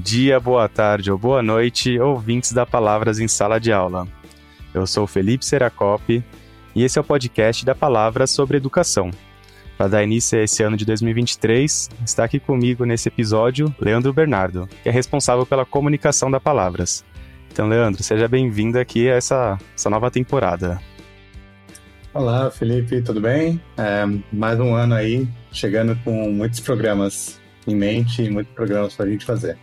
dia, boa tarde ou boa noite, ouvintes da Palavras em Sala de Aula. Eu sou Felipe Seracop e esse é o podcast da Palavras sobre Educação. Para dar início a esse ano de 2023, está aqui comigo nesse episódio Leandro Bernardo, que é responsável pela comunicação da Palavras. Então, Leandro, seja bem-vindo aqui a essa, essa nova temporada. Olá, Felipe, tudo bem? É, mais um ano aí, chegando com muitos programas em mente e muitos programas para a gente fazer.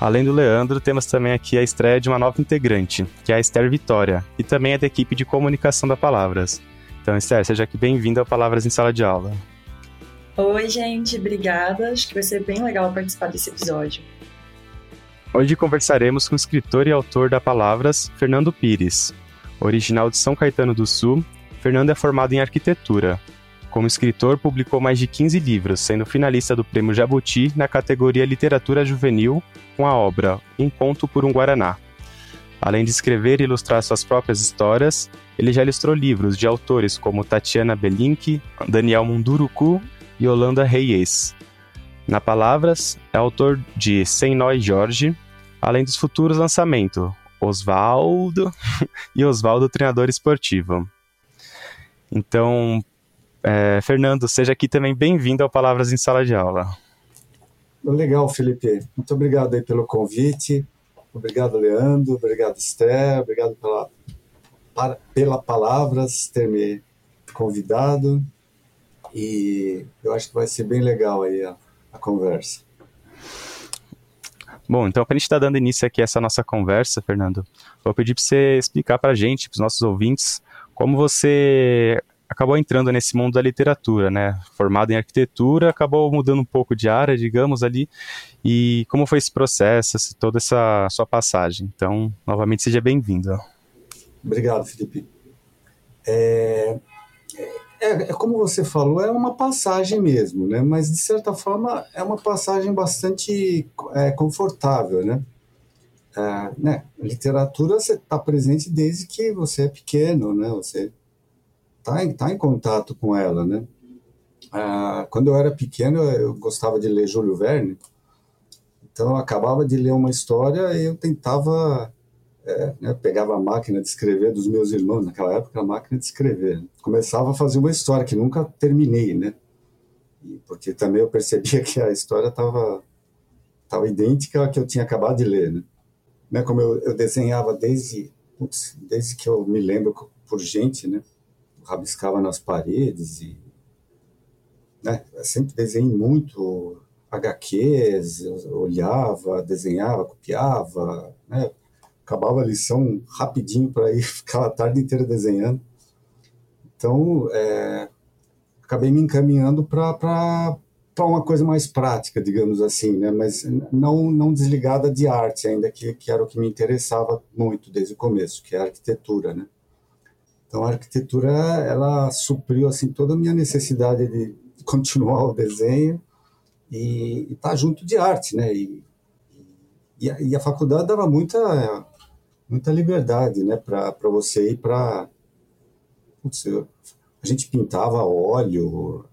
Além do Leandro, temos também aqui a estreia de uma nova integrante, que é a Esther Vitória, e também é da equipe de comunicação da Palavras. Então, Esther, seja aqui bem-vinda ao Palavras em Sala de Aula. Oi, gente, obrigada. Acho que vai ser bem legal participar desse episódio. Hoje conversaremos com o escritor e autor da Palavras, Fernando Pires. Original de São Caetano do Sul, Fernando é formado em arquitetura, como escritor, publicou mais de 15 livros, sendo finalista do Prêmio Jabuti na categoria Literatura Juvenil com a obra Um Conto por um Guaraná. Além de escrever e ilustrar suas próprias histórias, ele já ilustrou livros de autores como Tatiana Belink, Daniel Munduruku e Holanda Reyes. Na Palavras, é autor de Sem Nó e Jorge, além dos futuros lançamentos Osvaldo e Osvaldo Treinador Esportivo. Então, é, Fernando, seja aqui também bem-vindo ao Palavras em Sala de Aula. Legal, Felipe. Muito obrigado aí pelo convite. Obrigado, Leandro. Obrigado, Esther. Obrigado pela, para, pela Palavras ter me convidado. E eu acho que vai ser bem legal aí a, a conversa. Bom, então para a gente estar tá dando início aqui a essa nossa conversa, Fernando, vou pedir para você explicar para a gente, para os nossos ouvintes, como você acabou entrando nesse mundo da literatura, né? Formado em arquitetura, acabou mudando um pouco de área, digamos ali. E como foi esse processo, toda essa sua passagem? Então, novamente, seja bem-vindo. Obrigado, Felipe. É, é, é, como você falou, é uma passagem mesmo, né? Mas de certa forma é uma passagem bastante é, confortável, né? É, né? Literatura você está presente desde que você é pequeno, né? Você tá em, tá em contato com ela, né? Ah, quando eu era pequeno, eu gostava de ler Júlio Verne, então eu acabava de ler uma história e eu tentava, é, né, pegava a máquina de escrever dos meus irmãos, naquela época a máquina de escrever, começava a fazer uma história que nunca terminei, né? Porque também eu percebia que a história estava tava idêntica à que eu tinha acabado de ler, né? né como eu, eu desenhava desde, putz, desde que eu me lembro por gente, né? Rabiscava nas paredes e né, sempre desenhei muito HQs, olhava, desenhava, copiava, né, acabava a lição rapidinho para ir ficar a tarde inteira desenhando. Então, é, acabei me encaminhando para uma coisa mais prática, digamos assim, né? mas não, não desligada de arte ainda, que, que era o que me interessava muito desde o começo, que é a arquitetura. Né? Então a arquitetura ela supriu assim toda a minha necessidade de continuar o desenho e estar tá junto de arte, né? E, e, a, e, a, faculdade dava muita muita liberdade, né, para você ir para a gente pintava óleo,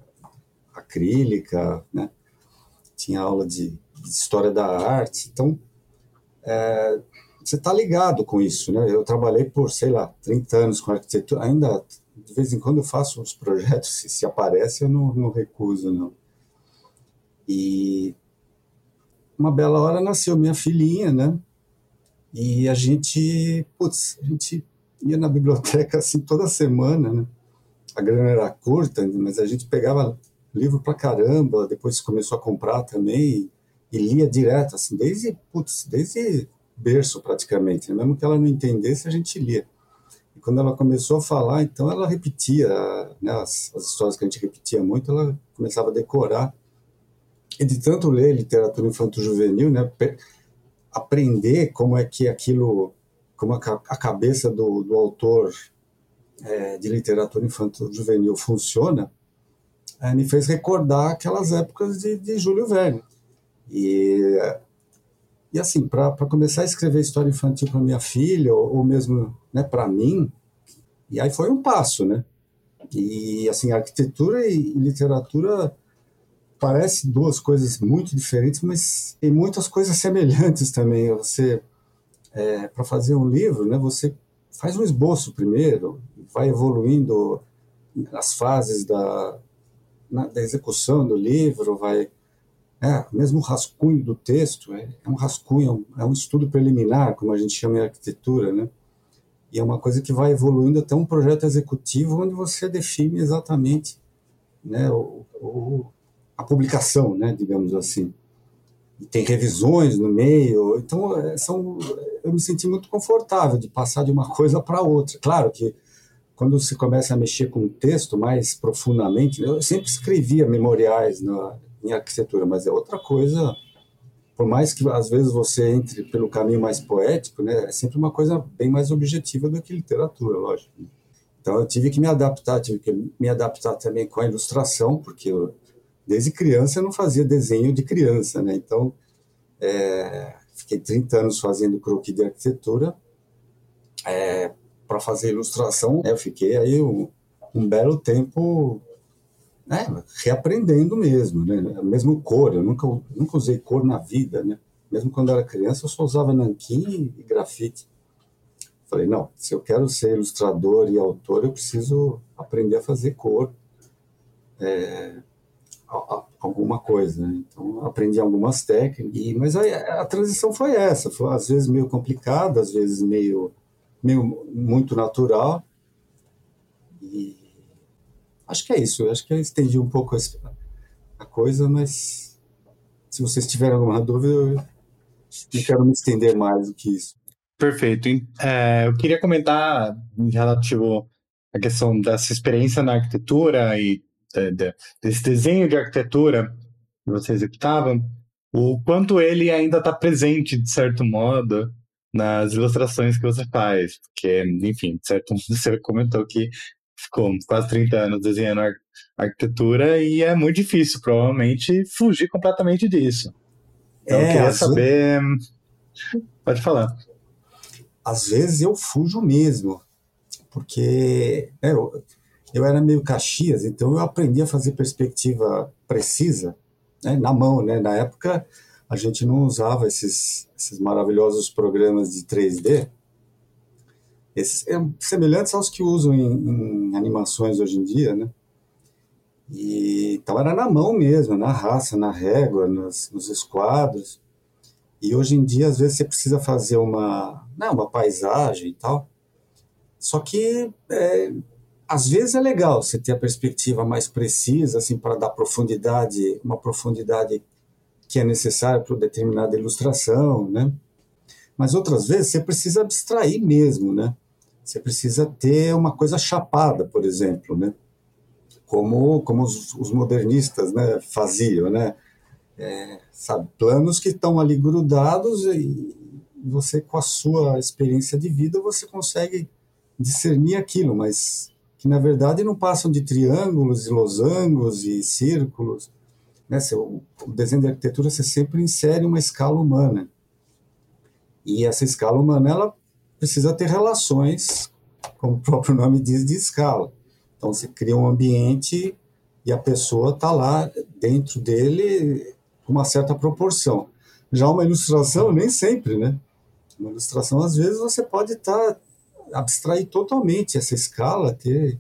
acrílica, né? Tinha aula de, de história da arte, então é, você está ligado com isso, né? Eu trabalhei por, sei lá, 30 anos com arquitetura, ainda de vez em quando eu faço uns projetos, se, se aparece eu não, não recuso, não. E uma bela hora nasceu minha filhinha, né? E a gente, putz, a gente ia na biblioteca assim toda semana, né? A grana era curta, mas a gente pegava livro pra caramba, depois começou a comprar também e, e lia direto, assim, desde, putz, desde berço praticamente, né? mesmo que ela não entendesse, a gente lia. E quando ela começou a falar, então ela repetia né, as, as, histórias que a gente repetia muito, ela começava a decorar. E de tanto ler literatura infanto-juvenil, né, aprender como é que aquilo, como a, a cabeça do, do autor é, de literatura infanto-juvenil funciona, é, me fez recordar aquelas épocas de, de Júlio Verne. E e assim, para começar a escrever história infantil para minha filha, ou, ou mesmo né, para mim, e aí foi um passo, né? E assim, arquitetura e literatura parece duas coisas muito diferentes, mas tem muitas coisas semelhantes também. Você, é, para fazer um livro, né, você faz um esboço primeiro, vai evoluindo as fases da, na, da execução do livro, vai é, mesmo o rascunho do texto é, é um rascunho, é um estudo preliminar, como a gente chama em arquitetura, né? E é uma coisa que vai evoluindo até um projeto executivo onde você define exatamente né, o, o, a publicação, né, digamos assim. E tem revisões no meio, então é, são, eu me senti muito confortável de passar de uma coisa para outra. Claro que quando você começa a mexer com o texto mais profundamente, eu sempre escrevia memoriais na, em arquitetura, mas é outra coisa. Por mais que às vezes você entre pelo caminho mais poético, né, é sempre uma coisa bem mais objetiva do que literatura, lógico. Então eu tive que me adaptar, tive que me adaptar também com a ilustração, porque eu, desde criança eu não fazia desenho de criança, né? Então é, fiquei 30 anos fazendo croquis de arquitetura. É, para fazer ilustração, eu fiquei aí um, um belo tempo né, reaprendendo mesmo, né? Mesmo cor, eu nunca, nunca usei cor na vida, né? Mesmo quando era criança, eu só usava nanquim e grafite. Falei, não, se eu quero ser ilustrador e autor, eu preciso aprender a fazer cor. É, alguma coisa, né? Então, aprendi algumas técnicas, e, mas a, a transição foi essa, foi às vezes meio complicada, às vezes meio, meio muito natural, e Acho que é isso. Acho que eu estendi um pouco a coisa, mas se vocês tiverem alguma dúvida, eu não quero me estender mais do que isso. Perfeito. É, eu queria comentar em relativo à questão dessa experiência na arquitetura e de, de, desse desenho de arquitetura que você executava, o quanto ele ainda está presente, de certo modo, nas ilustrações que você faz. Porque, enfim, de certo modo, você comentou que ficou quase 30 anos desenhando ar arquitetura e é muito difícil, provavelmente, fugir completamente disso. Então, é, eu queria saber. Vezes... Pode falar. Às vezes eu fujo mesmo, porque é, eu, eu era meio Caxias, então eu aprendi a fazer perspectiva precisa, né, na mão, né? Na época a gente não usava esses, esses maravilhosos programas de 3D, esses, é, semelhantes aos que usam em, em, animações hoje em dia, né? E, então era na mão mesmo, na raça, na régua, nos, nos esquadros. E hoje em dia, às vezes, você precisa fazer uma, não, uma paisagem e tal. Só que, é, às vezes, é legal você ter a perspectiva mais precisa, assim, para dar profundidade, uma profundidade que é necessária para determinada ilustração, né? Mas outras vezes você precisa abstrair mesmo, né? Você precisa ter uma coisa chapada, por exemplo, né? Como, como os, os modernistas né, faziam, né? É, sabe, planos que estão ali grudados e você, com a sua experiência de vida, você consegue discernir aquilo, mas que na verdade não passam de triângulos e losangos e círculos. Né? O desenho de arquitetura você sempre insere uma escala humana. E essa escala humana ela precisa ter relações, como o próprio nome diz, de escala. Então você cria um ambiente e a pessoa está lá dentro dele com uma certa proporção. Já uma ilustração, nem sempre, né? Uma ilustração, às vezes, você pode estar tá, abstrair totalmente essa escala, ter,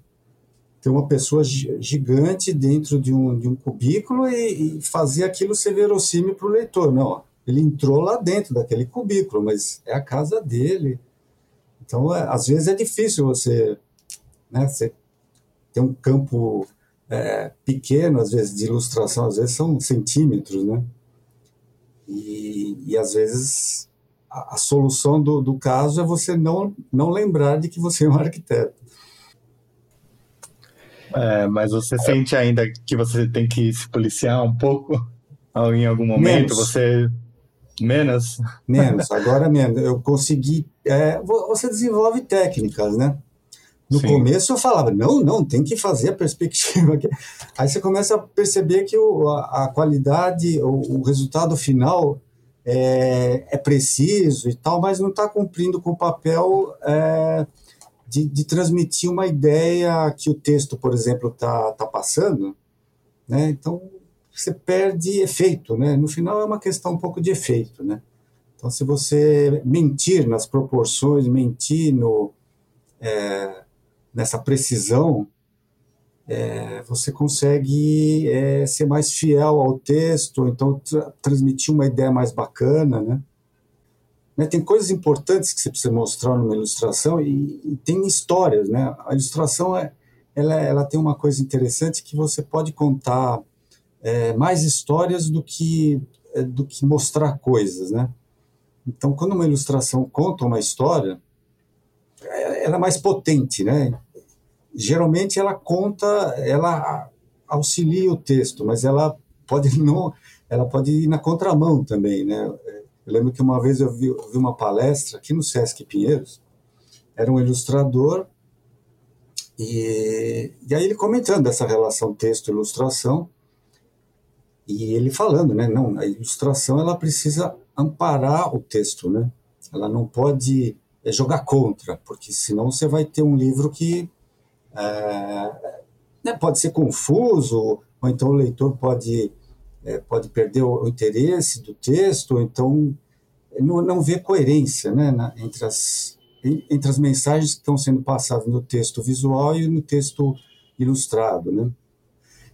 ter uma pessoa gigante dentro de um, de um cubículo e, e fazer aquilo ser verossímil para o leitor. Não, ele entrou lá dentro daquele cubículo, mas é a casa dele, então, é, às vezes é difícil você, né, você ter um campo é, pequeno, às vezes, de ilustração, às vezes são centímetros, né? E, e às vezes a, a solução do, do caso é você não, não lembrar de que você é um arquiteto. É, mas você sente ainda que você tem que se policiar um pouco em algum momento? Menos. Você Menos? Menos, agora menos. Eu consegui. É, você desenvolve técnicas, né? No Sim. começo eu falava, não, não, tem que fazer a perspectiva. Aí você começa a perceber que o, a, a qualidade, o, o, resultado final é, é, preciso e tal, mas não está cumprindo com o papel é, de, de, transmitir uma ideia que o texto, por exemplo, está tá passando. Né? Então, você perde efeito, né? No final é uma questão um pouco de efeito, né? Então, se você mentir nas proporções, mentir no, é, nessa precisão, é, você consegue é, ser mais fiel ao texto, então tra transmitir uma ideia mais bacana, né? né? Tem coisas importantes que você precisa mostrar numa ilustração e, e tem histórias, né? A ilustração é, ela, ela tem uma coisa interessante que você pode contar é, mais histórias do que é, do que mostrar coisas, né? Então, quando uma ilustração conta uma história, é, ela é mais potente, né? Geralmente ela conta, ela auxilia o texto, mas ela pode não, ela pode ir na contramão também, né? Eu lembro que uma vez eu vi, eu vi uma palestra aqui no Sesc Pinheiros, era um ilustrador e, e aí ele comentando essa relação texto-ilustração e ele falando, né? Não, a ilustração ela precisa amparar o texto, né? Ela não pode é, jogar contra, porque senão você vai ter um livro que é, né, pode ser confuso, ou então o leitor pode, é, pode perder o, o, interesse do texto, ou então não, não vê coerência né, na, entre, as, entre as mensagens que estão sendo passadas no texto visual e no texto ilustrado, né?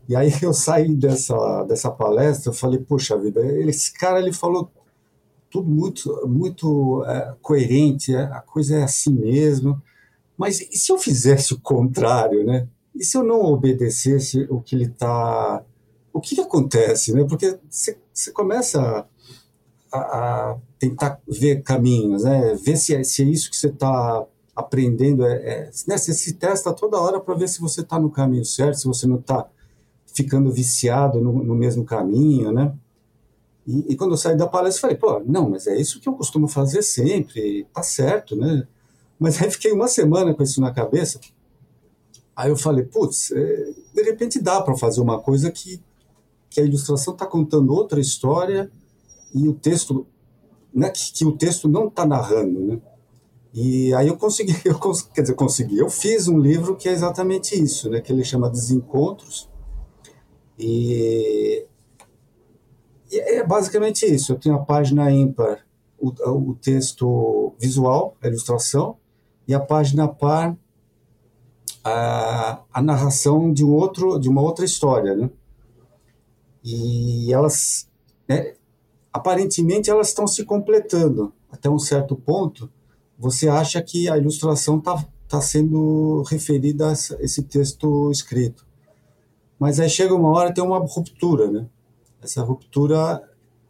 E aí eu saí dessa, dessa palestra, eu falei, poxa vida, esse cara ele falou tudo muito, muito é, coerente, é, a coisa é assim mesmo. Mas e se eu fizesse o contrário, né? E se eu não obedecesse o que ele está. O que, que, acontece, né? Porque você começa a, a, tentar ver caminhos, né? Ver se é, se é isso que você está aprendendo. É, é, né? Você se testa toda hora para ver se você está no caminho certo, se você não está ficando viciado no, no mesmo caminho, né? E, e, quando eu saí da palestra, falei, pô, não, mas é isso que eu costumo fazer sempre, tá certo, né? Mas aí fiquei uma semana com isso na cabeça. Aí eu falei, putz, é, de repente dá para fazer uma coisa que, que a ilustração está contando outra história e o texto, né, que, que o texto não está narrando, né? E aí eu consegui, eu, quer dizer, consegui, eu fiz um livro que é exatamente isso, né, que ele chama Desencontros, e e é basicamente isso. Eu tenho a página ímpar, o, o texto visual, a ilustração, e a página par, a, a narração de um outro, de uma outra história, né? E elas, né, aparentemente, elas estão se completando até um certo ponto. Você acha que a ilustração está tá sendo referida a esse texto escrito, mas aí chega uma hora tem uma ruptura, né? essa ruptura,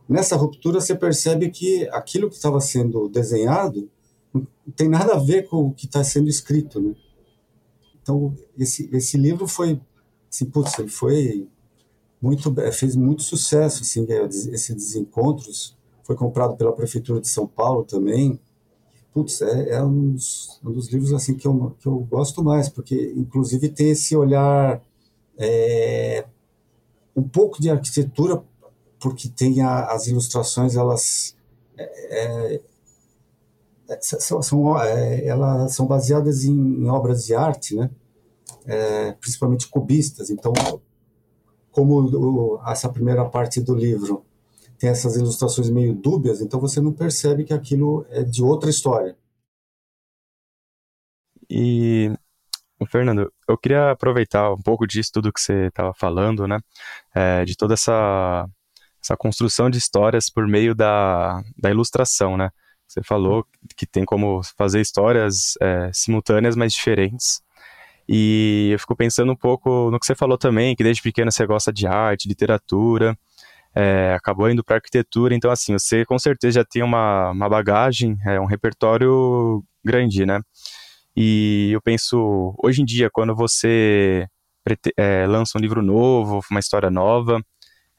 nessa ruptura você percebe que aquilo que estava sendo desenhado não tem nada a ver com o que está sendo escrito, né? Então esse esse livro foi, assim, putz, ele foi muito fez muito sucesso, assim, é, esse desencontros foi comprado pela prefeitura de São Paulo também. Putz, é, é um, dos, um, dos, livros assim que eu, que eu gosto mais, porque inclusive tem esse olhar é, um pouco de arquitetura, porque tem a, as ilustrações, elas é, é, são, são é, elas são baseadas em, em, obras de arte, né? É, principalmente cubistas. Então, como o, essa primeira parte do livro tem essas ilustrações meio dúbias, então você não percebe que aquilo é de outra história. E Fernando, eu queria aproveitar um pouco disso tudo que você estava falando, né? É, de toda essa, essa construção de histórias por meio da, da ilustração, né? Você falou que tem como fazer histórias é, simultâneas, mas diferentes. E eu fico pensando um pouco no que você falou também, que desde pequeno você gosta de arte, literatura, é, acabou indo para arquitetura, então assim, você com certeza já tem uma, uma bagagem, é, um repertório grande, né? E eu penso, hoje em dia, quando você é, lança um livro novo, uma história nova,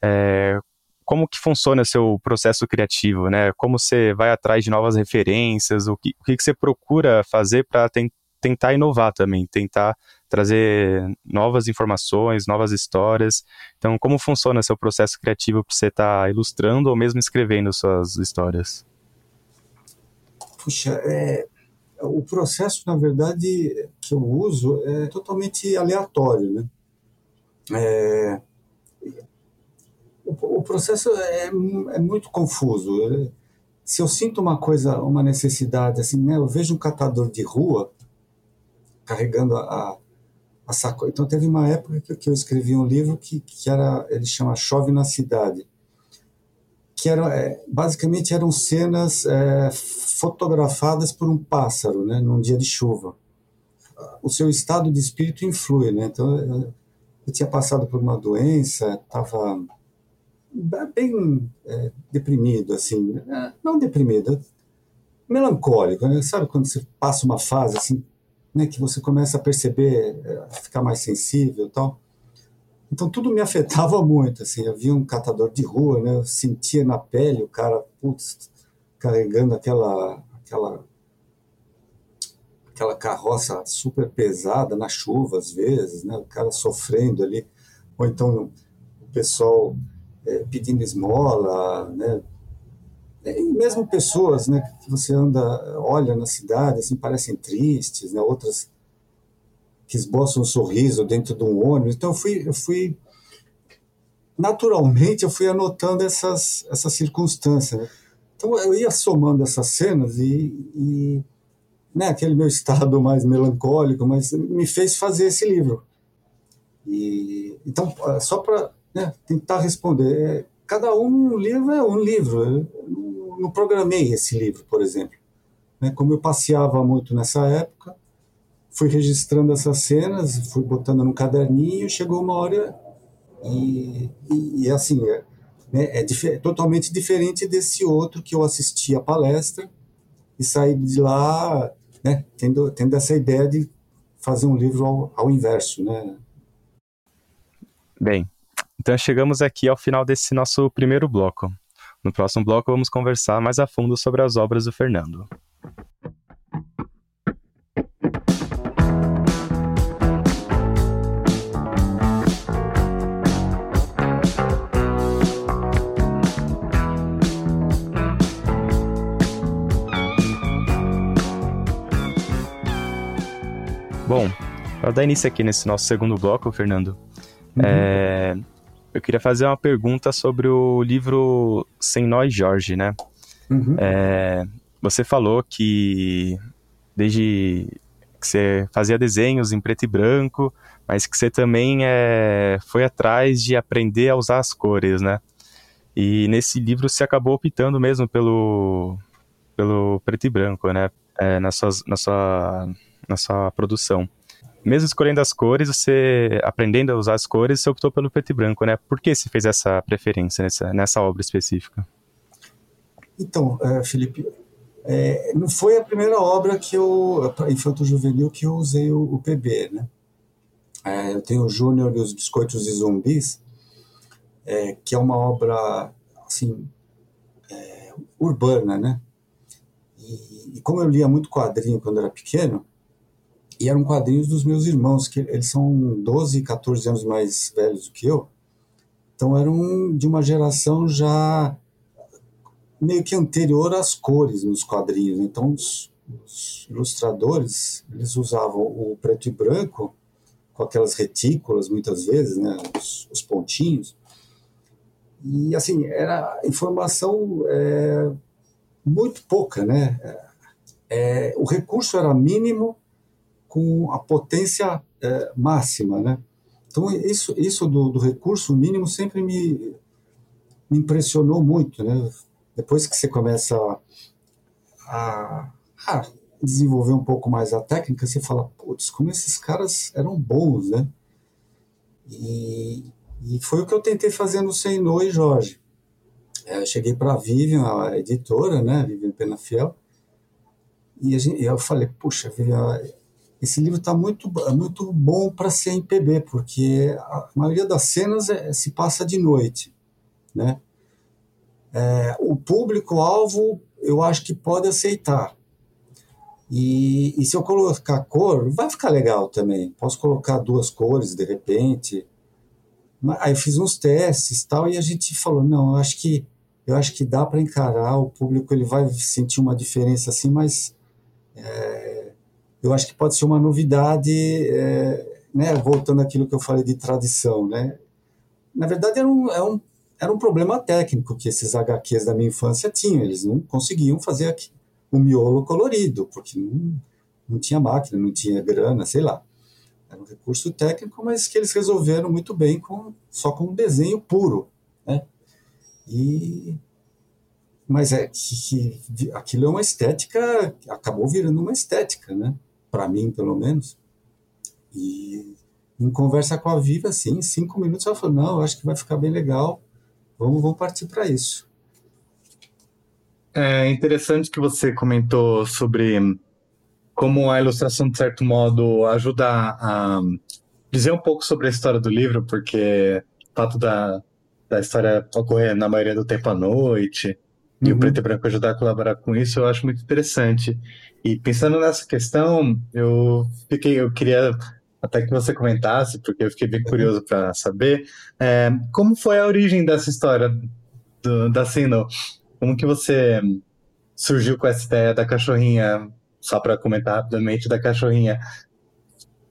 é, como que funciona o seu processo criativo, né? Como você vai atrás de novas referências, o que, o que você procura fazer para ten, tentar inovar também, tentar trazer novas informações, novas histórias. Então, como funciona seu processo criativo para você estar tá ilustrando ou mesmo escrevendo suas histórias? Puxa, é, o processo, na verdade, que eu uso é totalmente aleatório, né? É, o, o processo é, é, muito confuso. Se eu sinto uma coisa, uma necessidade, assim, né, eu vejo um catador de rua carregando a, a sacola. Então teve uma época que, que eu escrevi um livro que, que era, ele chama Chove na Cidade, que era é, basicamente eram cenas é, fotografadas por um pássaro, né, num dia de chuva. O seu estado de espírito influi, né? Então eu, eu tinha passado por uma doença, estava bem é, deprimido, assim, é, não deprimido, melancólico, né? sabe quando você passa uma fase assim, né, que você começa a perceber, é, a ficar mais sensível, tal. Então tudo me afetava muito, assim, eu via um catador de rua, né, eu sentia na pele o cara, putz, carregando aquela, aquela, aquela carroça super pesada na chuva às vezes, né, o cara sofrendo ali, ou então o pessoal é, pedindo esmola, né? E mesmo pessoas, né, que você anda, olha na cidade, assim, parecem tristes, né? Outras que esboçam um sorriso dentro de um ônibus. Então eu fui, eu fui naturalmente eu fui anotando essas essas circunstâncias. Né? Então eu ia somando essas cenas e, e né, aquele meu estado mais melancólico, mas me fez fazer esse livro. E então só para né, tentar responder. É, cada um livro é um livro. Eu não programei esse livro, por exemplo. Né, como eu passeava muito nessa época, fui registrando essas cenas, fui botando no caderninho, chegou uma hora e, e, e assim, é, né, é dif totalmente diferente desse outro que eu assisti a palestra e saí de lá né, tendo, tendo essa ideia de fazer um livro ao, ao inverso, né? Bem, então chegamos aqui ao final desse nosso primeiro bloco. No próximo bloco vamos conversar mais a fundo sobre as obras do Fernando. Dar início aqui nesse nosso segundo bloco, Fernando, uhum. é, eu queria fazer uma pergunta sobre o livro Sem Nós Jorge, né? Uhum. É, você falou que desde que você fazia desenhos em preto e branco, mas que você também é, foi atrás de aprender a usar as cores, né? E nesse livro você acabou optando mesmo pelo, pelo preto e branco, né? É, na, sua, na, sua, na sua produção mesmo escolhendo as cores, você aprendendo a usar as cores, você optou pelo preto e branco, né? Por que você fez essa preferência nessa, nessa obra específica? Então, uh, Felipe, é, não foi a primeira obra que eu, infanto juvenil, que eu usei o, o PB, né? É, eu tenho o Júnior e os Biscoitos e Zumbis, é, que é uma obra, assim, é, urbana, né? E, e como eu lia muito quadrinho quando era pequeno, e eram quadrinhos dos meus irmãos, que eles são 12, 14 anos mais velhos do que eu. Então eram de uma geração já meio que anterior às cores nos quadrinhos. Então os, os ilustradores, eles usavam o preto e branco com aquelas retículas muitas vezes, né, os, os pontinhos. E assim, era informação é, muito pouca, né? É, o recurso era mínimo com a potência é, máxima, né? Então isso, isso do, do, recurso mínimo sempre me, me impressionou muito, né? Depois que você começa a, a, desenvolver um pouco mais a técnica, você fala, putz, como esses caras eram bons, né? E, e foi o que eu tentei fazer no Senhor e Jorge. É, eu cheguei para a Vivian, a editora, né, Vivian Penafiel, e gente, eu falei, puxa, Vivian, esse livro está muito, muito bom para ser em PB, porque a maioria das cenas é, se passa de noite. Né? É, o público-alvo eu acho que pode aceitar. E, e, se eu colocar cor, vai ficar legal também. Posso colocar duas cores de repente. Aí eu fiz uns testes tal e a gente falou não, eu acho que eu acho que dá para encarar. O público ele vai sentir uma diferença assim, mas é, eu acho que pode ser uma novidade, é, né, voltando àquilo que eu falei de tradição. Né? Na verdade, era um, é um, era um problema técnico que esses HQs da minha infância tinham. Eles não conseguiam fazer aqui, o miolo colorido, porque não, não tinha máquina, não tinha grana, sei lá. Era um recurso técnico, mas que eles resolveram muito bem com, só com um desenho puro. Né? E, mas é que, que aquilo é uma estética, acabou virando uma estética, né? Para mim, pelo menos. E em conversa com a Viva, assim, em cinco minutos ela falou: não, acho que vai ficar bem legal, vamos, vamos partir para isso. É interessante que você comentou sobre como a ilustração, de certo modo, ajuda a dizer um pouco sobre a história do livro, porque o fato da, da história ocorrer na maioria do tempo à noite, uhum. e o uhum. preto e branco ajudar a colaborar com isso, eu acho muito interessante. E pensando nessa questão, eu fiquei, eu queria até que você comentasse, porque eu fiquei bem curioso para saber, é, como foi a origem dessa história do, da Sino? Como que você surgiu com essa ideia da cachorrinha só para comentar rapidamente da cachorrinha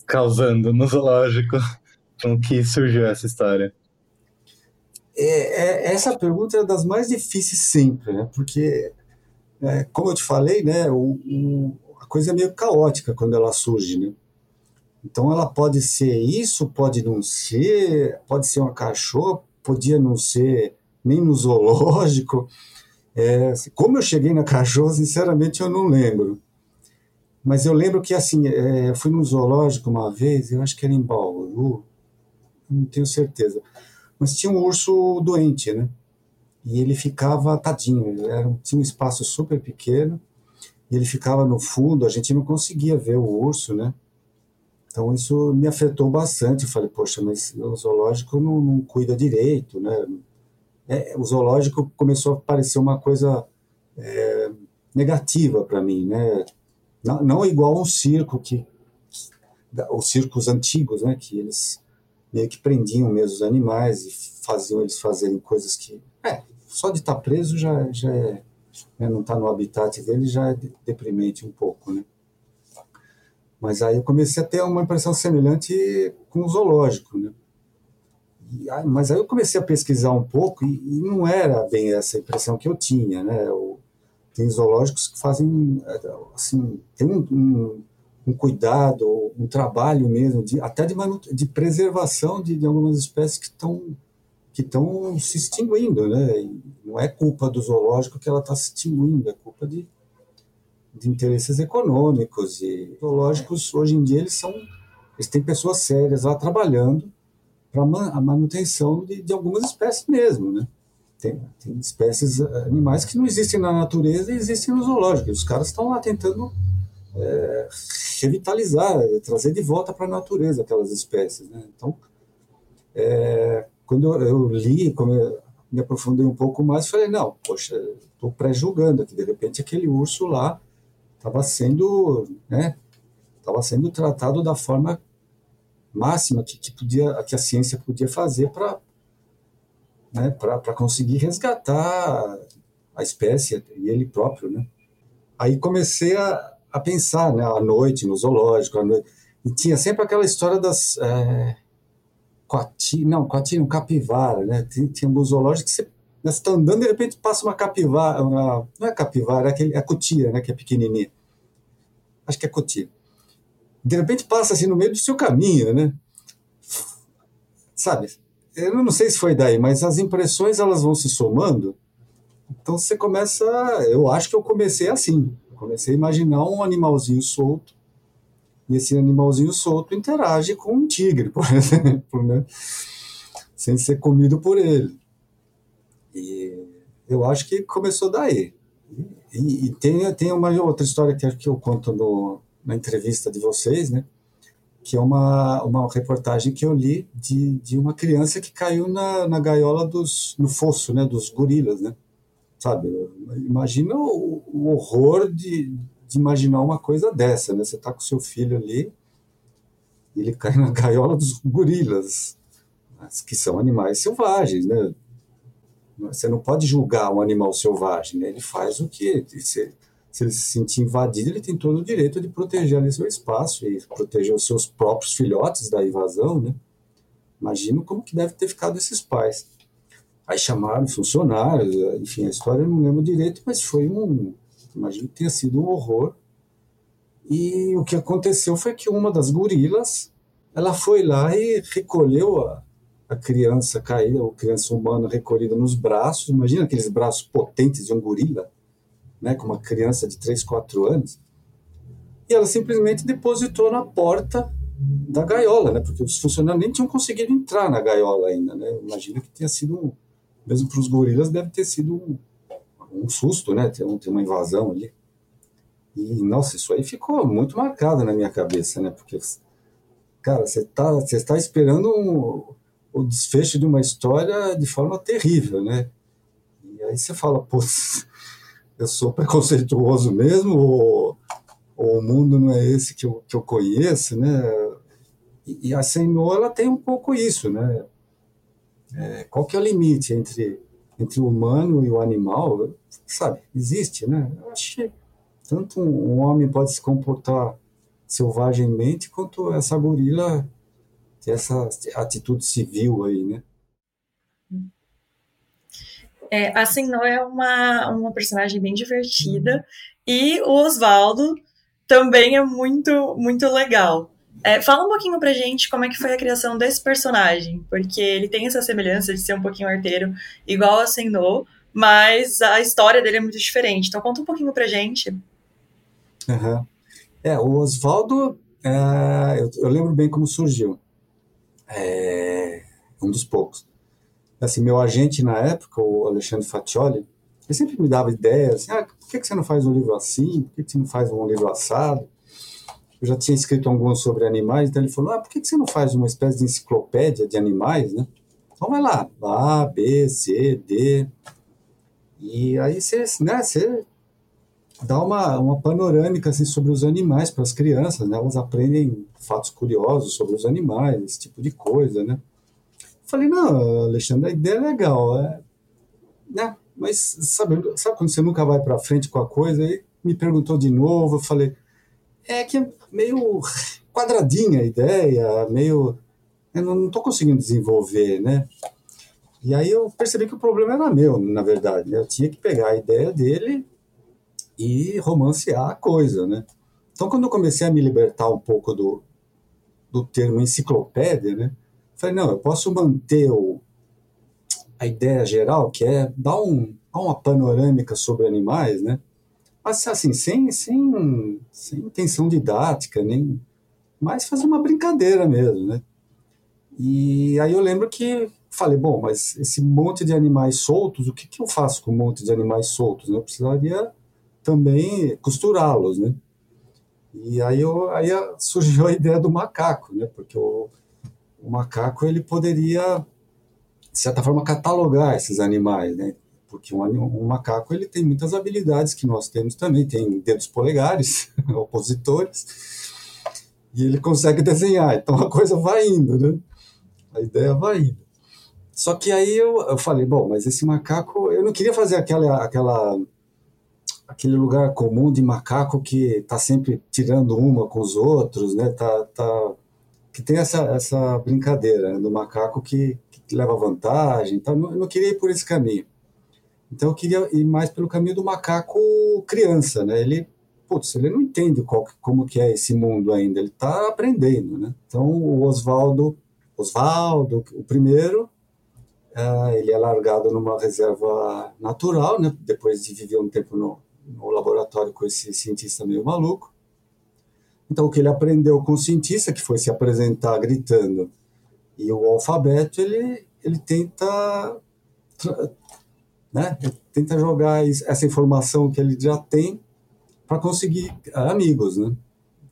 causando no zoológico. Como que surgiu essa história? É, é, essa pergunta é das mais difíceis sempre, né? Porque, é, como eu te falei, né, o, o, a coisa é meio caótica quando ela surge, né? Então ela pode ser isso, pode não ser, pode ser uma cachorra, podia não ser nem no zoológico. É, como eu cheguei na cachorra, sinceramente eu não lembro. Mas eu lembro que, assim, é, eu fui no zoológico uma vez, eu acho que era em Bauru, não tenho certeza. Mas tinha um urso doente, né? E ele ficava tadinho, era, tinha um espaço super pequeno, e ele ficava no fundo, a gente não conseguia ver o urso, né? Então isso me afetou bastante. Eu falei, poxa, mas o zoológico não, não cuida direito, né? É, o zoológico começou a parecer uma coisa é, negativa para mim, né? Não, não igual um circo que, que os circos antigos, né, que eles meio que prendiam mesmo os animais e faziam eles fazerem coisas que, é, só de estar tá preso já, já é, né, não estar tá no habitat dele já é deprimente um pouco, né? Mas aí eu comecei a ter uma impressão semelhante com o zoológico, né? E, mas aí eu comecei a pesquisar um pouco e, e, não era bem essa impressão que eu tinha, né? O, tem zoológicos que fazem, assim, tem um, um, um cuidado, um trabalho mesmo, de, até de, de preservação de, de algumas espécies que estão que estão se extinguindo, né? E não é culpa do zoológico que ela está se extinguindo, é culpa de, de interesses econômicos e zoológicos hoje em dia eles são eles têm pessoas sérias lá trabalhando para a manutenção de, de algumas espécies mesmo, né? Tem, tem, espécies eh, animais que não existem na natureza e existem no zoológico. Os caras estão lá tentando é, revitalizar, trazer de volta para a natureza aquelas espécies. Né? Então, é, quando eu, li, como eu me aprofundei um pouco mais, falei, não, poxa, estou pré-julgando aqui. De repente, aquele urso lá estava sendo, né, estava sendo tratado da forma máxima que, que, podia, que a ciência podia fazer para né, conseguir resgatar a espécie e ele próprio, né? Aí comecei a, a pensar, né, à noite no zoológico, à noite, e tinha sempre aquela história das é, coati, não, coati, um capivara, né? Tinha, alguns zoológicos que você né, está andando de repente passa uma capivara, uma, não é capivara, é, aquele, é a cutia, né, que é pequenininha. Acho que é cutia. De repente passa assim no meio do seu caminho, né? Sabe? eu não sei se foi daí, mas as impressões elas vão se somando. Então você começa, eu acho que eu comecei assim. Comecei a imaginar um animalzinho solto e esse animalzinho solto interage com um tigre, por exemplo, né? sem ser comido por ele. E eu acho que começou daí. E, e tem, tem uma outra história que, que eu conto no, na entrevista de vocês, né? que é uma, uma reportagem que eu li de, de uma criança que caiu na, na gaiola dos, no fosso, né, dos gorilas, né? Sabe? Imagina o, o horror de, de imaginar uma coisa dessa, né? Você tá com seu filho ali ele cai na gaiola dos gorilas, que são animais selvagens, né? Você não pode julgar um animal selvagem, né? Ele faz o que você se ele se sentir invadido, ele tem todo o direito de proteger ali seu espaço e proteger os seus próprios filhotes da invasão, né? Imagino como que deve ter ficado esses pais. Aí chamaram funcionários, enfim, a história eu não lembro direito, mas foi um. Imagino que tenha sido um horror. E o que aconteceu foi que uma das gorilas, ela foi lá e recolheu a, a criança caída, a criança humana recolhida nos braços. Imagina aqueles braços potentes de um gorila, né, com uma criança de 3, 4 anos. E ela simplesmente depositou na porta da gaiola, né, porque os funcionários nem tinham conseguido entrar na gaiola ainda. Né. Imagina que tenha sido, um, mesmo para os gorilas, deve ter sido um, susto, né, ter, ter uma invasão ali. E, nossa, isso aí ficou muito marcado na minha cabeça, né? Porque, cara, você tá, você está esperando um, o desfecho de uma história de forma terrível, né? E aí você fala, pô, eu sou preconceituoso mesmo, ou, ou, o mundo não é esse que eu, que eu conheço, né? E, e a Senhor, ela tem um pouco isso, né? É, qual que é o limite entre, entre o humano e o animal? Sabe, existe, né? Eu acho que tanto um homem pode se comportar selvagemmente, quanto essa gorila essa atitude civil aí, né? É, a Senhor é uma, uma personagem bem divertida e o Oswaldo também é muito, muito legal. É, fala um pouquinho pra gente como é que foi a criação desse personagem, porque ele tem essa semelhança de ser um pouquinho arteiro, igual a Senhor, mas a história dele é muito diferente. Então conta um pouquinho pra gente. Uhum. É, o Oswaldo, é, eu, eu, lembro bem como surgiu. É, um dos poucos. Assim, meu agente na época, o Alexandre Fatioli, ele sempre me dava ideias, assim, ah, por que, que você não faz um livro assim? Por que, que você não faz um livro assado? Eu já tinha escrito alguns sobre animais, então ele falou, ah, por que, você não faz uma espécie de enciclopédia de animais, né? Então vai lá, A, B, C, D. E aí você, né, você dá uma, uma panorâmica assim, sobre os animais para as crianças, né? Elas aprendem fatos curiosos sobre os animais, esse tipo de coisa, né? Falei, não, Alexandre, a ideia é legal, é, né? Mas sabe, sabe quando você nunca vai para frente com a coisa? Aí me perguntou de novo, eu falei, é que é meio quadradinha a ideia, meio eu não estou conseguindo desenvolver, né? E aí eu percebi que o problema era meu, na verdade. Né? Eu tinha que pegar a ideia dele e romancear a coisa, né? Então, quando eu comecei a me libertar um pouco do, do termo enciclopédia, né? Falei, não, eu posso manter o, a ideia geral, que é dar, um, dar uma panorâmica sobre animais, né? Assim, sem, sem, sem intenção didática, nem, mas fazer uma brincadeira mesmo, né? E aí eu lembro que falei, bom, mas esse monte de animais soltos, o que, que eu faço com um monte de animais soltos? Né? Eu precisaria também costurá-los, né? E aí, eu, aí surgiu a ideia do macaco, né? Porque o, o macaco ele poderia, de certa forma, catalogar esses animais, né? Porque um, um, macaco ele tem muitas habilidades que nós temos também, tem dedos polegares, opositores, e ele consegue desenhar. Então a coisa vai indo, né? A ideia vai indo. Só que aí eu, eu falei, bom, mas esse macaco, eu não queria fazer aquela, aquela aquele lugar comum de macaco que está sempre tirando uma com os outros, né? Tá, tá, que tem essa, essa brincadeira né? do macaco que, que leva vantagem. Tá? Eu não queria ir por esse caminho. Então eu queria ir mais pelo caminho do macaco criança, né? Ele, putz, ele não entende qual, como que é esse mundo ainda, ele está aprendendo, né? Então o Oswaldo, Oswaldo, o primeiro, uh, ele é largado numa reserva natural, né? Depois de viver um tempo no, no laboratório com esse cientista meio maluco. Então, o que ele aprendeu com o cientista, que foi se apresentar gritando, e o alfabeto, ele, ele tenta, né, tenta jogar essa informação que ele já tem para conseguir amigos, né?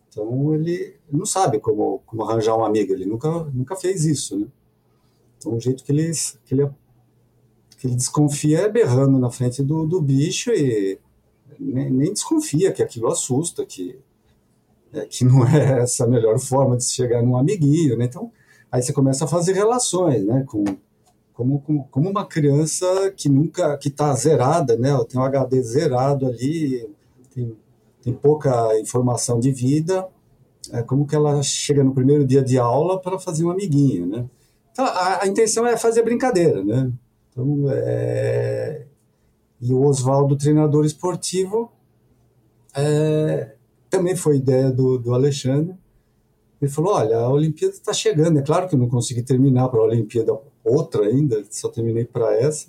Então, ele não sabe como, como arranjar um amigo, ele nunca, nunca fez isso, né? Então, o jeito que ele, que ele, que ele desconfia é berrando na frente do, do bicho e nem, nem desconfia que aquilo assusta, que, é, que não é essa a melhor forma de se chegar num amiguinho, né? Então, aí você começa a fazer relações, né? Com, como, como, como uma criança que nunca, que está zerada, né? Tem um HD zerado ali, tem, tem pouca informação de vida, é, como que ela chega no primeiro dia de aula para fazer um amiguinho, né? Então, a, a, intenção é fazer brincadeira, né? Então, é... E o Oswaldo, treinador esportivo, é... também foi ideia do, do Alexandre. Ele falou: Olha, a Olimpíada está chegando. É claro que eu não consegui terminar para a Olimpíada outra ainda, só terminei para essa.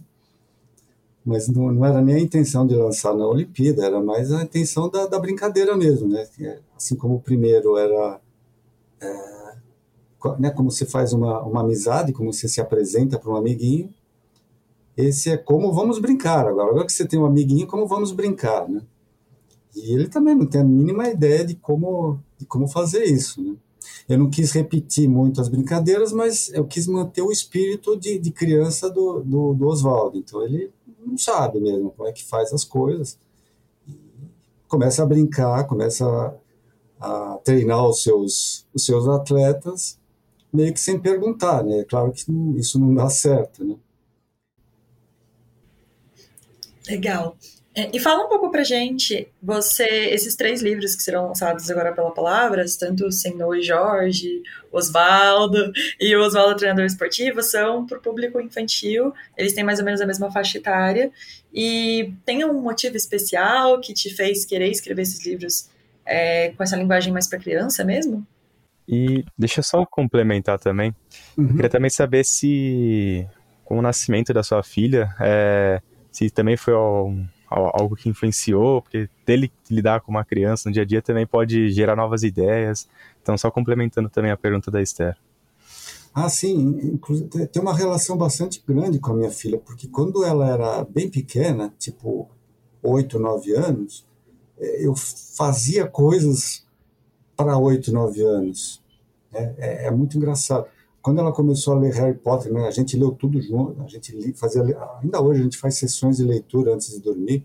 Mas não, não, era nem a intenção de lançar na Olimpíada, era mais a intenção da, da brincadeira mesmo, né? Assim como o primeiro era é, né, como se faz uma, uma amizade, como você se apresenta para um amiguinho. Esse é como vamos brincar. Agora, agora que você tem um amiguinho, como vamos brincar, né? E ele também não tem a mínima ideia de como, de como fazer isso, né? Eu não quis repetir muito as brincadeiras, mas eu quis manter o espírito de, de criança do, do, do Oswaldo. Então ele não sabe mesmo como é que faz as coisas. Começa a brincar, começa a, a treinar os seus, os seus atletas meio que sem perguntar, né? É claro que isso não dá certo, né? Legal. É, e fala um pouco pra gente, você, esses três livros que serão lançados agora pela Palavras, tanto o Senhor e Jorge, Osvaldo e o Osvaldo Treinador Esportivo, são para o público infantil, eles têm mais ou menos a mesma faixa etária, e tem um motivo especial que te fez querer escrever esses livros é, com essa linguagem mais para criança mesmo? E deixa eu só complementar também. Uhum. Eu queria também saber se, com o nascimento da sua filha, é, se também foi um, algo que influenciou, porque dele lidar com uma criança no dia a dia também pode gerar novas ideias. Então, só complementando também a pergunta da Esther. Ah, sim. Tem uma relação bastante grande com a minha filha, porque quando ela era bem pequena, tipo 8, 9 anos, é, eu fazia coisas para 8, 9 anos. É, é, é, muito engraçado. Quando ela começou a ler Harry Potter, né, a gente leu tudo junto, a gente fazia, ainda hoje a gente faz sessões de leitura antes de dormir.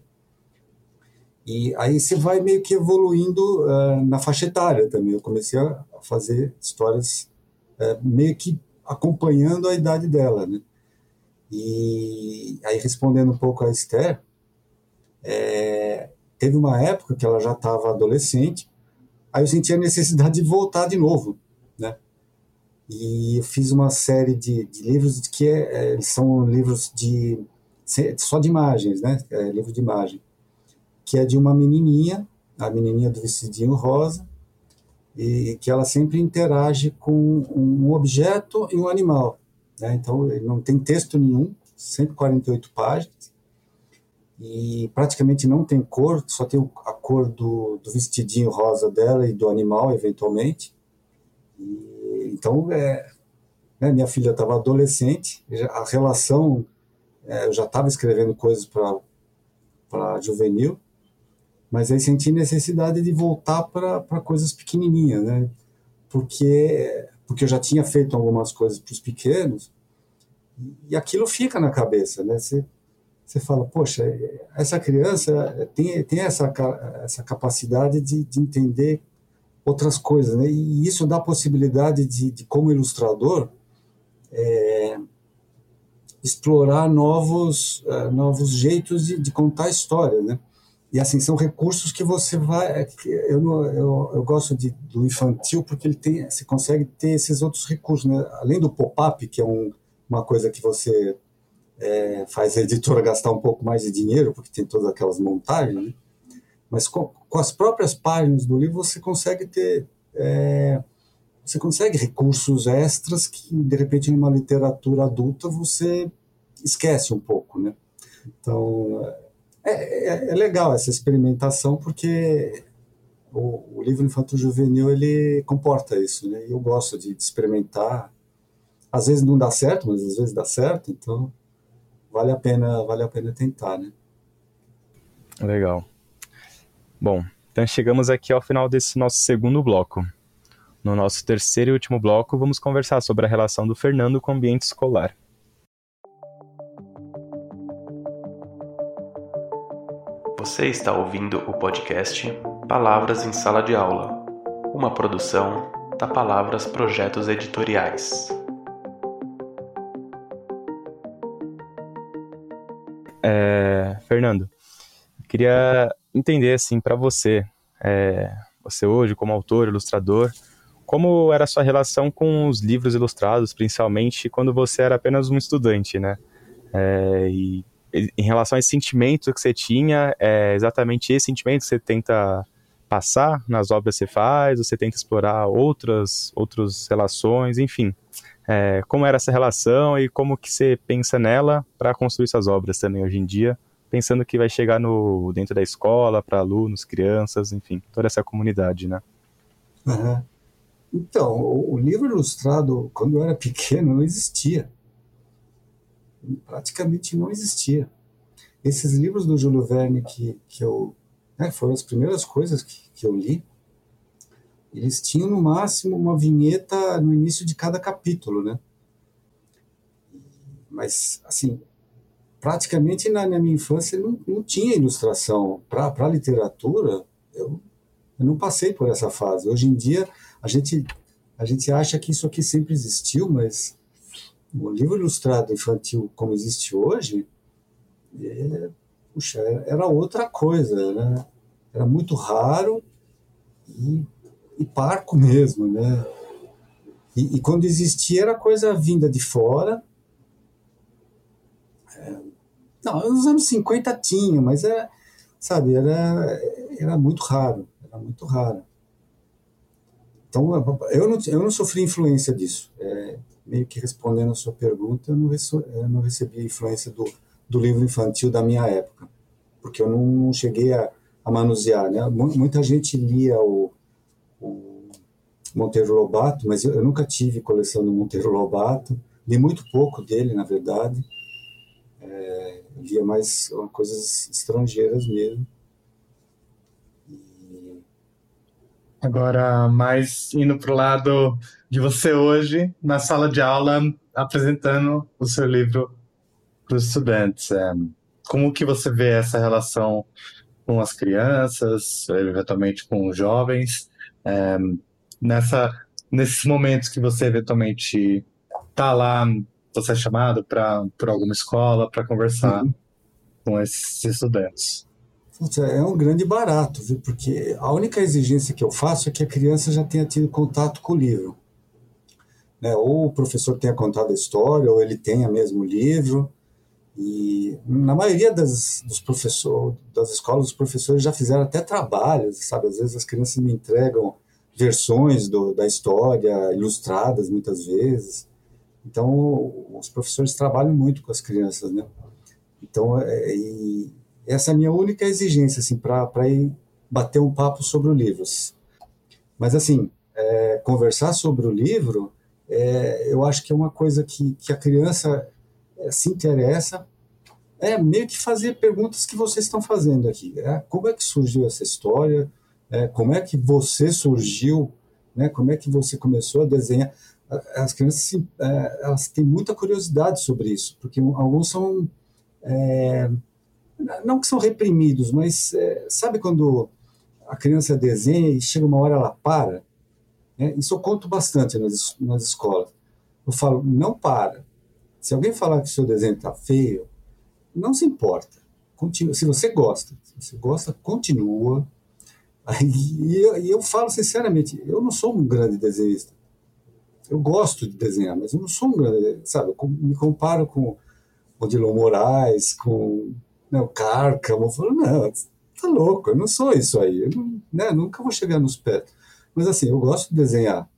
E aí você vai meio que evoluindo uh, na faixa etária também. Eu comecei a fazer histórias uh, meio que acompanhando a idade dela, né? E aí respondendo um pouco a Esther, é, teve uma época que ela já estava adolescente, aí eu senti a necessidade de voltar de novo, né? E eu fiz uma série de, de livros que é, é, são livros de só de imagens, né? É, livro de imagem, que é de uma menininha, a menininha do vestidinho rosa, e que ela sempre interage com um objeto e um animal. Né? Então, não tem texto nenhum, 148 páginas, e praticamente não tem cor, só tem a cor do, do vestidinho rosa dela e do animal, eventualmente. Então, é, né, minha filha estava adolescente, a relação, é, eu já estava escrevendo coisas para juvenil, mas aí senti necessidade de voltar para coisas pequenininhas, né? Porque, porque eu já tinha feito algumas coisas para os pequenos e aquilo fica na cabeça, né? Você, você fala, poxa, essa criança tem, tem essa, essa capacidade de, de entender outras coisas, né? E isso dá a possibilidade de, de como ilustrador, é, explorar novos, uh, novos jeitos de, de contar história, né? E assim, são recursos que você vai. É eu, eu, eu gosto de, do infantil porque ele tem, você consegue ter esses outros recursos, né? Além do pop-up, que é um, uma coisa que você é, faz a editora gastar um pouco mais de dinheiro, porque tem todas aquelas montagens, né? mas com, com, as próprias páginas do livro você consegue ter. É, você consegue recursos extras que, de repente, numa literatura adulta você esquece um pouco, né? Então é, é, é legal essa experimentação porque o, o livro infanto juvenil ele comporta isso, né? E eu gosto de, de, experimentar. Às vezes não dá certo, mas às vezes dá certo. Então vale a pena, vale a pena tentar, né? Legal. Bom, então chegamos aqui ao final desse nosso segundo bloco. No nosso terceiro e último bloco, vamos conversar sobre a relação do Fernando com o ambiente escolar. Você está ouvindo o podcast Palavras em Sala de Aula, uma produção da Palavras Projetos Editoriais. É, Fernando, queria entender assim para você, é, você hoje como autor, ilustrador, como era a sua relação com os livros ilustrados, principalmente quando você era apenas um estudante, né? É, e em relação a esse sentimento que você tinha, é exatamente esse sentimento que você tenta passar nas obras que você faz, você tenta explorar outras, outras relações, enfim. É, como era essa relação e como que você pensa nela para construir suas obras também hoje em dia, pensando que vai chegar no dentro da escola, para alunos, crianças, enfim, toda essa comunidade, né? Uhum. Então, o, o livro ilustrado, quando eu era pequeno, não existia. Praticamente não existia. Esses livros do Júlio Verne que, que eu né, foram as primeiras coisas que, que eu li, eles tinham no máximo uma vinheta no início de cada capítulo, né? Mas, assim, praticamente na, na minha infância não, não tinha ilustração. Para literatura, eu, eu não passei por essa fase. Hoje em dia, a gente, a gente acha que isso aqui sempre existiu, mas o livro ilustrado infantil como existe hoje, é, puxa, era outra coisa, né? Era muito raro e, e parco mesmo, né? E, e, quando existia era coisa vinda de fora. Não, nos anos 50 tinha, mas era, sabe, era, era muito raro, era muito raro. Então, eu não, eu não sofri influência disso. É, meio que respondendo a sua pergunta, eu não, eu não recebi influência do, do livro infantil da minha época, porque eu não cheguei a, a manusear. Né? Muita gente lia o, o Monteiro Lobato, mas eu, eu, nunca tive coleção do Monteiro Lobato, li muito pouco dele, na verdade. Lia mais coisas estrangeiras mesmo. Agora, mais indo para o lado de você hoje, na sala de aula, apresentando o seu livro para os estudantes. É, como que você vê essa relação com as crianças, eventualmente com os jovens, é, nessa, nesses momentos que você eventualmente está lá, você é chamado para alguma escola para conversar uhum. com esses estudantes? É um grande barato, viu? porque a única exigência que eu faço é que a criança já tenha tido contato com o livro. Né? Ou o professor tenha contado a história, ou ele tenha mesmo o livro. E na maioria das, dos das escolas, os professores já fizeram até trabalhos, sabe? Às vezes as crianças me entregam versões do, da história, ilustradas muitas vezes. Então, os professores trabalham muito com as crianças, né? Então, é, e, essa é a minha única exigência, assim, para bater um papo sobre o livro. Mas, assim, é, conversar sobre o livro, é, eu acho que é uma coisa que, que a criança é, se interessa. É meio que fazer perguntas que vocês estão fazendo aqui. É, como é que surgiu essa história? É, como é que você surgiu? Né? Como é que você começou a desenhar? As crianças é, elas têm muita curiosidade sobre isso, porque alguns são é, não que são reprimidos, mas é, sabe quando a criança desenha e chega uma hora ela para? É, isso eu conto bastante nas, nas escolas. Eu falo, não para. Se alguém falar que o seu desenho está feio, não se importa. Continua. Se você gosta, se você gosta, continua. E, eu, e eu falo sinceramente, eu não sou um grande desenhista. Eu gosto de desenhar, mas eu não sou um grande, sabe? Eu me comparo com o Dilon Moraes, com né, o Cárcamo, eu falo, não, tá louco, eu não sou isso aí, eu não, né, nunca vou chegar nos pés. Mas assim, eu gosto de desenhar.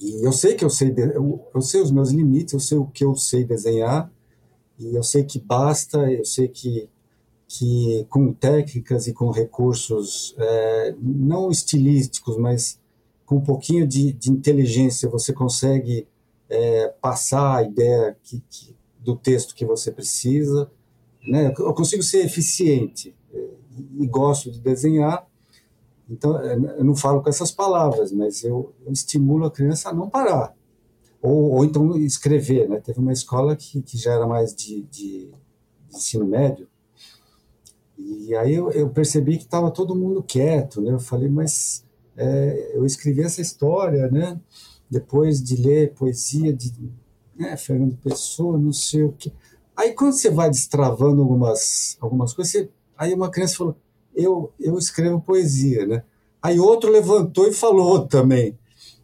E eu sei que eu sei, eu, eu sei os meus limites, eu sei o que eu sei desenhar, e eu sei que basta, eu sei que, que com técnicas e com recursos, é, não estilísticos, mas com um pouquinho de, de inteligência, você consegue é, passar a ideia que, que, do texto que você precisa né? Eu consigo ser eficiente é, e gosto de desenhar. Então, é, eu não falo com essas palavras, mas eu, eu estimulo a criança a não parar. Ou, ou então escrever. Né? Teve uma escola que, que já era mais de, de, de ensino médio, e aí eu, eu percebi que estava todo mundo quieto. Né? Eu falei, mas é, eu escrevi essa história, né? depois de ler poesia de né, Fernando Pessoa, não sei o que. Aí quando você vai destravando algumas, algumas coisas, você, aí uma criança falou, eu, eu escrevo poesia, né? Aí outro levantou e falou também.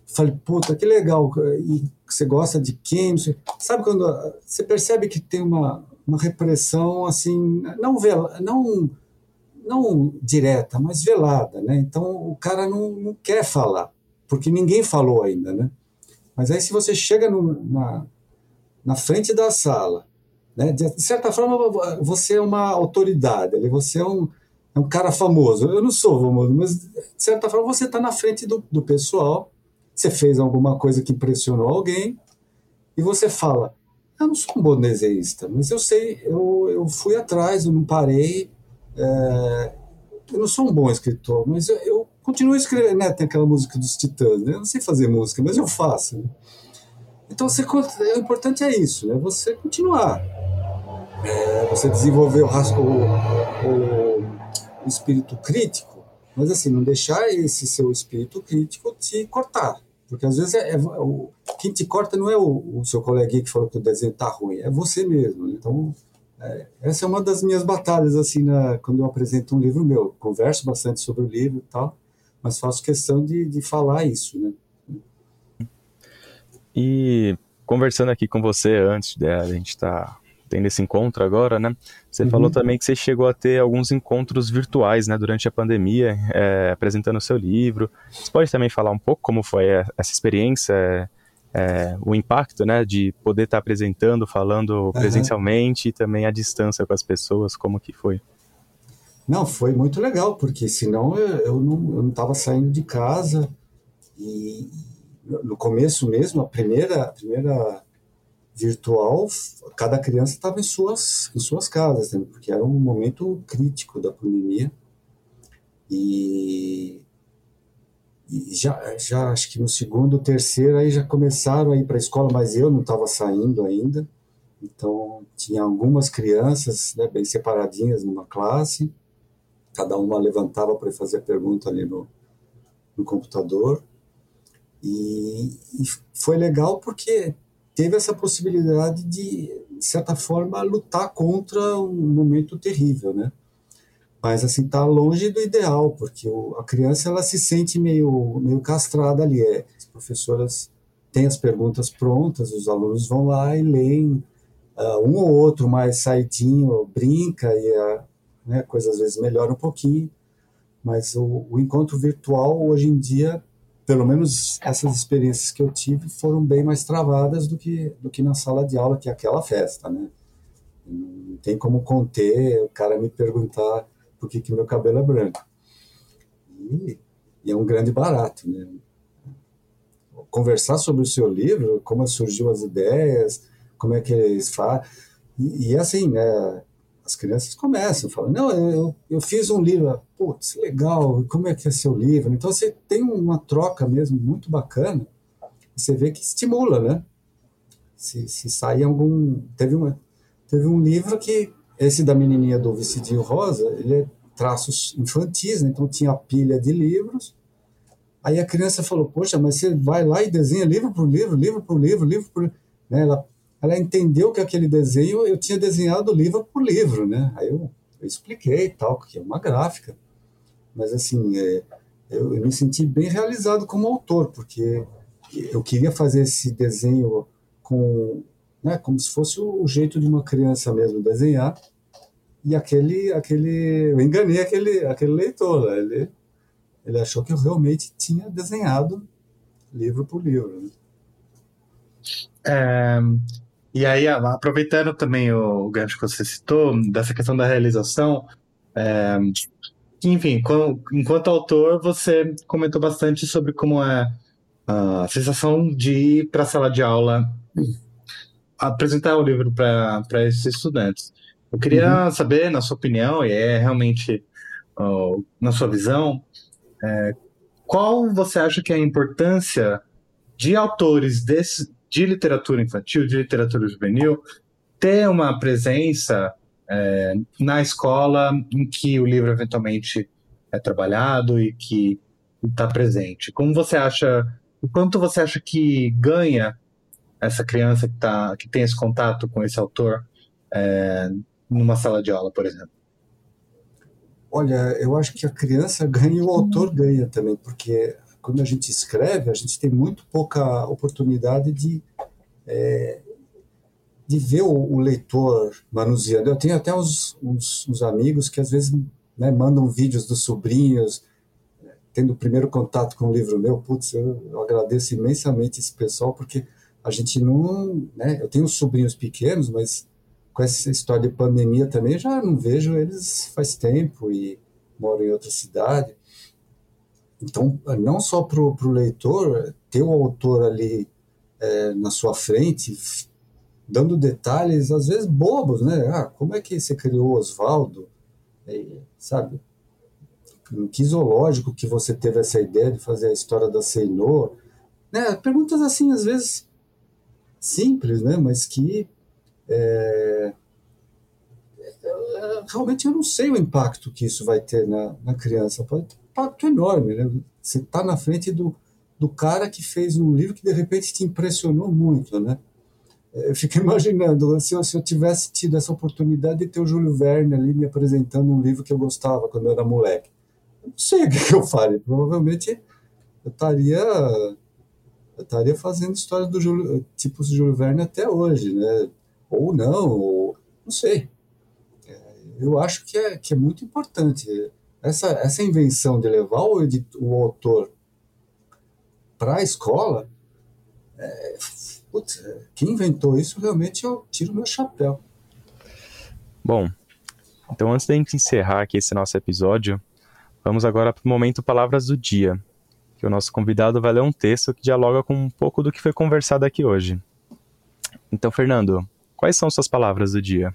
Falei, puta, que legal. E você gosta de quem, sabe quando você percebe que tem uma, uma repressão assim, não vela, não não direta, mas velada, né? Então o cara não, não quer falar, porque ninguém falou ainda, né? Mas aí se você chega no, na, na frente da sala, né? De certa forma você é uma autoridade, você é um, é um cara famoso. Eu não sou famoso, mas de certa forma você está na frente do, do pessoal, você fez alguma coisa que impressionou alguém e você fala, eu não sou um bom desenhista, mas eu sei, eu, eu fui atrás, eu não parei, é, eu não sou um bom escritor, mas eu, eu continuo escrevendo, né? Tem aquela música dos Titãs, né? Eu não sei fazer música, mas eu faço. Né? Então, você, o importante é isso, né? Você continuar. É, você desenvolver o, o, o, espírito crítico, mas assim, não deixar esse seu espírito crítico te cortar. Porque às vezes é, é o, quem te corta não é o, o seu coleguinha que falou que o desenho tá ruim, é você mesmo. Né? Então, essa é uma das minhas batalhas, assim, na, quando eu apresento um livro meu. Converso bastante sobre o livro e tal, mas faço questão de, de falar isso, né? E conversando aqui com você antes de a gente estar tá tendo esse encontro agora, né? Você uhum. falou também que você chegou a ter alguns encontros virtuais, né, durante a pandemia, é, apresentando o seu livro. Você pode também falar um pouco como foi essa experiência? é, o impacto, né, de poder estar tá apresentando, falando uhum. presencialmente e também à distância com as pessoas, como que foi? Não, foi muito legal, porque senão eu, eu não estava saindo de casa e no começo mesmo, a primeira, a primeira virtual, cada criança estava em suas, em suas casas, né? porque era um momento crítico da pandemia. E já, já acho que no segundo, terceiro, aí já começaram a ir para a escola, mas eu não estava saindo ainda. Então, tinha algumas crianças né, bem separadinhas numa classe, cada uma levantava para fazer a pergunta ali no, no computador. E, e, foi legal porque teve essa possibilidade de, de certa forma, lutar contra um momento terrível, né? Mas assim tá longe do ideal porque o, a criança ela se sente meio meio castrada ali. É as professoras têm as perguntas prontas os alunos vão lá e leem uh, um ou outro mais saidinho brinca e a né, coisa às vezes melhora um pouquinho. Mas o, o encontro virtual hoje em dia pelo menos essas experiências que eu tive foram bem mais travadas do que do que na sala de aula que é aquela festa né? Não tem como conter o cara me perguntar por que, meu cabelo é branco. E, e, é um grande barato, né? Conversar sobre o seu livro, como surgiu as ideias, como é que eles fazem. E, e assim, né? As crianças começam, falam, não, eu, eu fiz um livro, putz, legal, como é que é seu livro? Então você tem uma troca mesmo muito bacana, você vê que estimula, né? Se, se sair algum... Teve, uma, teve um livro que esse da menininha do vestidinho rosa, ele é traços infantis, né? então tinha pilha de livros. Aí a criança falou: Poxa, mas você vai lá e desenha livro por livro, livro por livro, livro por. Né? Ela, ela entendeu que aquele desenho eu tinha desenhado livro por livro, né? Aí eu, eu expliquei tal, que é uma gráfica. Mas assim, é, eu, eu me senti bem realizado como autor, porque eu queria fazer esse desenho com, né, como se fosse o jeito de uma criança mesmo desenhar e aquele, aquele, eu enganei aquele, aquele leitor, né? ele, ele achou que eu realmente tinha desenhado livro por livro. Né? É, e aí, aproveitando também o, gancho que você citou, dessa questão da realização, é, enfim, enquanto autor, você comentou bastante sobre como é a sensação de ir para a sala de aula apresentar o livro para esses estudantes. Eu queria uhum. saber, na sua opinião, e é realmente uh, na sua visão, é, qual você acha que é a importância de autores desse, de literatura infantil, de literatura juvenil, ter uma presença é, na escola em que o livro eventualmente é trabalhado e que está presente? Como você acha, o quanto você acha que ganha essa criança que, tá, que tem esse contato com esse autor é, numa sala de aula, por exemplo? Olha, eu acho que a criança ganha e o autor ganha também, porque quando a gente escreve, a gente tem muito pouca oportunidade de, é, de ver o, o, leitor manuseando. Eu tenho até uns, uns, uns amigos que às vezes né, mandam vídeos dos sobrinhos, tendo o primeiro contato com o livro meu. Putz, eu, eu agradeço imensamente esse pessoal, porque a gente não. Né, eu tenho sobrinhos pequenos, mas com essa história de pandemia também já não vejo eles faz tempo e moram em outra cidade. Então, não só para o leitor, ter o autor ali é, na sua frente, dando detalhes, às vezes bobos, né? Ah, como é que você criou Oswaldo? sabe? Em que zoológico que você teve essa ideia de fazer a história da Seinor? Né? Perguntas assim, às vezes simples, né? Mas que é, realmente eu não sei o impacto que isso vai ter na, na criança. Pode ter um impacto enorme, né? Você está na frente do, do cara que fez um livro que de repente te impressionou muito, né? Eu fico imaginando se eu, se eu tivesse tido essa oportunidade de ter o Júlio Verne ali me apresentando um livro que eu gostava quando eu era moleque. Eu não sei o que eu faria. Provavelmente eu estaria estaria fazendo história do Júlio, tipo Júlio Verne até hoje, né? Ou não, ou, não sei. É, eu acho que é, que é muito importante essa, essa invenção de levar o, o autor para a escola. É, putz, quem inventou isso realmente eu tiro meu chapéu. Bom, então antes da gente encerrar aqui esse nosso episódio, vamos agora para o momento Palavras do Dia que o nosso convidado vai ler um texto que dialoga com um pouco do que foi conversado aqui hoje. Então, Fernando, quais são suas palavras do dia?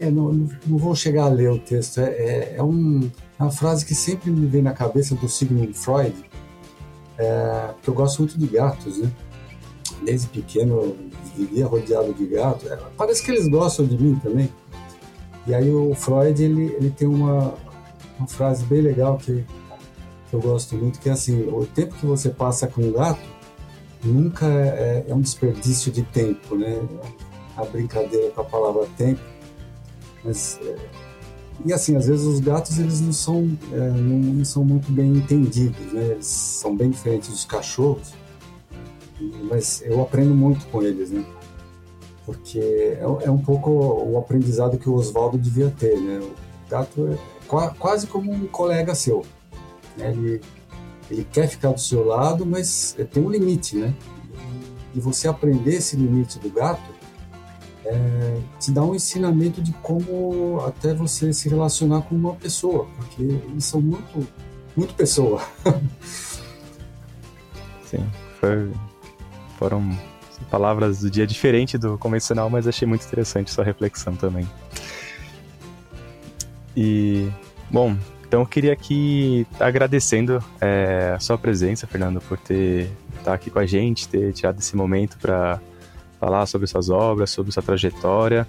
É, não, não, vou chegar a ler o texto. É, é, é, é uma frase que sempre me vem na cabeça do Sigmund Freud, é, que eu gosto muito de gatos, né? Desde pequeno vivia rodeado de gatos. É, parece que eles gostam de mim também. E aí o Freud ele, ele tem uma, uma frase bem legal que que eu gosto muito, que é assim, o tempo que você passa com um gato nunca é, é um desperdício de tempo, né? A brincadeira com a palavra tempo. Mas, é, e assim, às vezes os gatos eles não são, é, não, não, são muito bem entendidos, né? Eles são bem diferentes dos cachorros, mas eu aprendo muito com eles, né? Porque é, é um pouco o aprendizado que o Oswaldo devia ter, né? O gato é quase como um colega seu né? Ele, ele quer ficar do seu lado, mas tem um limite, né? E você aprender esse limite do gato é, te dá um ensinamento de como até você se relacionar com uma pessoa, porque eles são muito, muito pessoa. Sim, foi, foram palavras do dia diferente do convencional, mas achei muito interessante sua reflexão também. E, bom, então eu queria aqui agradecendo é, a sua presença, Fernando, por ter estar tá aqui com a gente, ter tirado esse momento para falar sobre suas obras, sobre sua trajetória.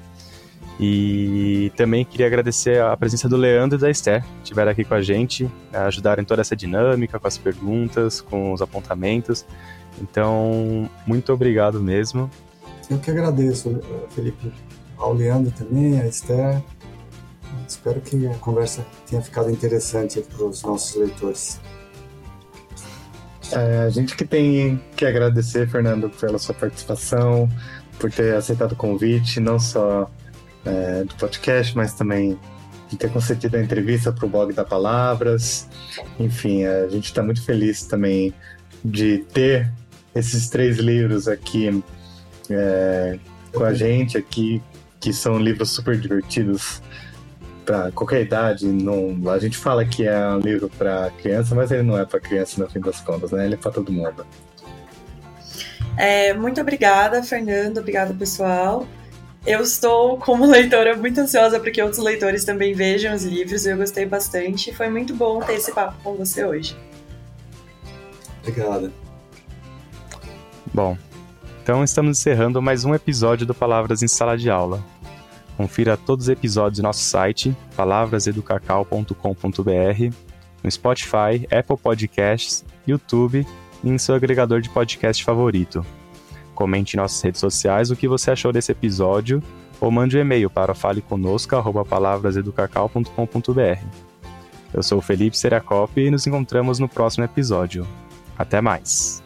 E também queria agradecer a presença do Leandro e da Esther, que estiveram aqui com a gente, ajudaram em toda essa dinâmica, com as perguntas, com os apontamentos. Então, muito obrigado mesmo. Eu que agradeço, Felipe, ao Leandro também, a Esther, Espero que a conversa tenha ficado interessante para os nossos leitores. É, a gente que tem que agradecer, Fernando, pela sua participação, por ter aceitado o convite, não só é, do podcast, mas também de ter concedido a entrevista para o blog da Palavras. Enfim, a gente está muito feliz também de ter esses três livros aqui é, com a gente aqui, que são livros super divertidos para qualquer idade. Não, a gente fala que é um livro para criança, mas ele não é para criança no fim das contas, né? Ele é para todo mundo. É, muito obrigada, Fernando. Obrigada, pessoal. Eu estou, como leitora, muito ansiosa para que outros leitores também vejam os livros. Eu gostei bastante. Foi muito bom ter esse papo com você hoje. Obrigada. Bom, então estamos encerrando mais um episódio do Palavras em Sala de Aula. Confira todos os episódios no nosso site, palavrasEducacau.com.br, no Spotify, Apple Podcasts, YouTube e em seu agregador de podcast favorito. Comente em nossas redes sociais o que você achou desse episódio ou mande um e-mail para faleconosco.palavrasEducacau.com.br. Eu sou o Felipe Seracop e nos encontramos no próximo episódio. Até mais!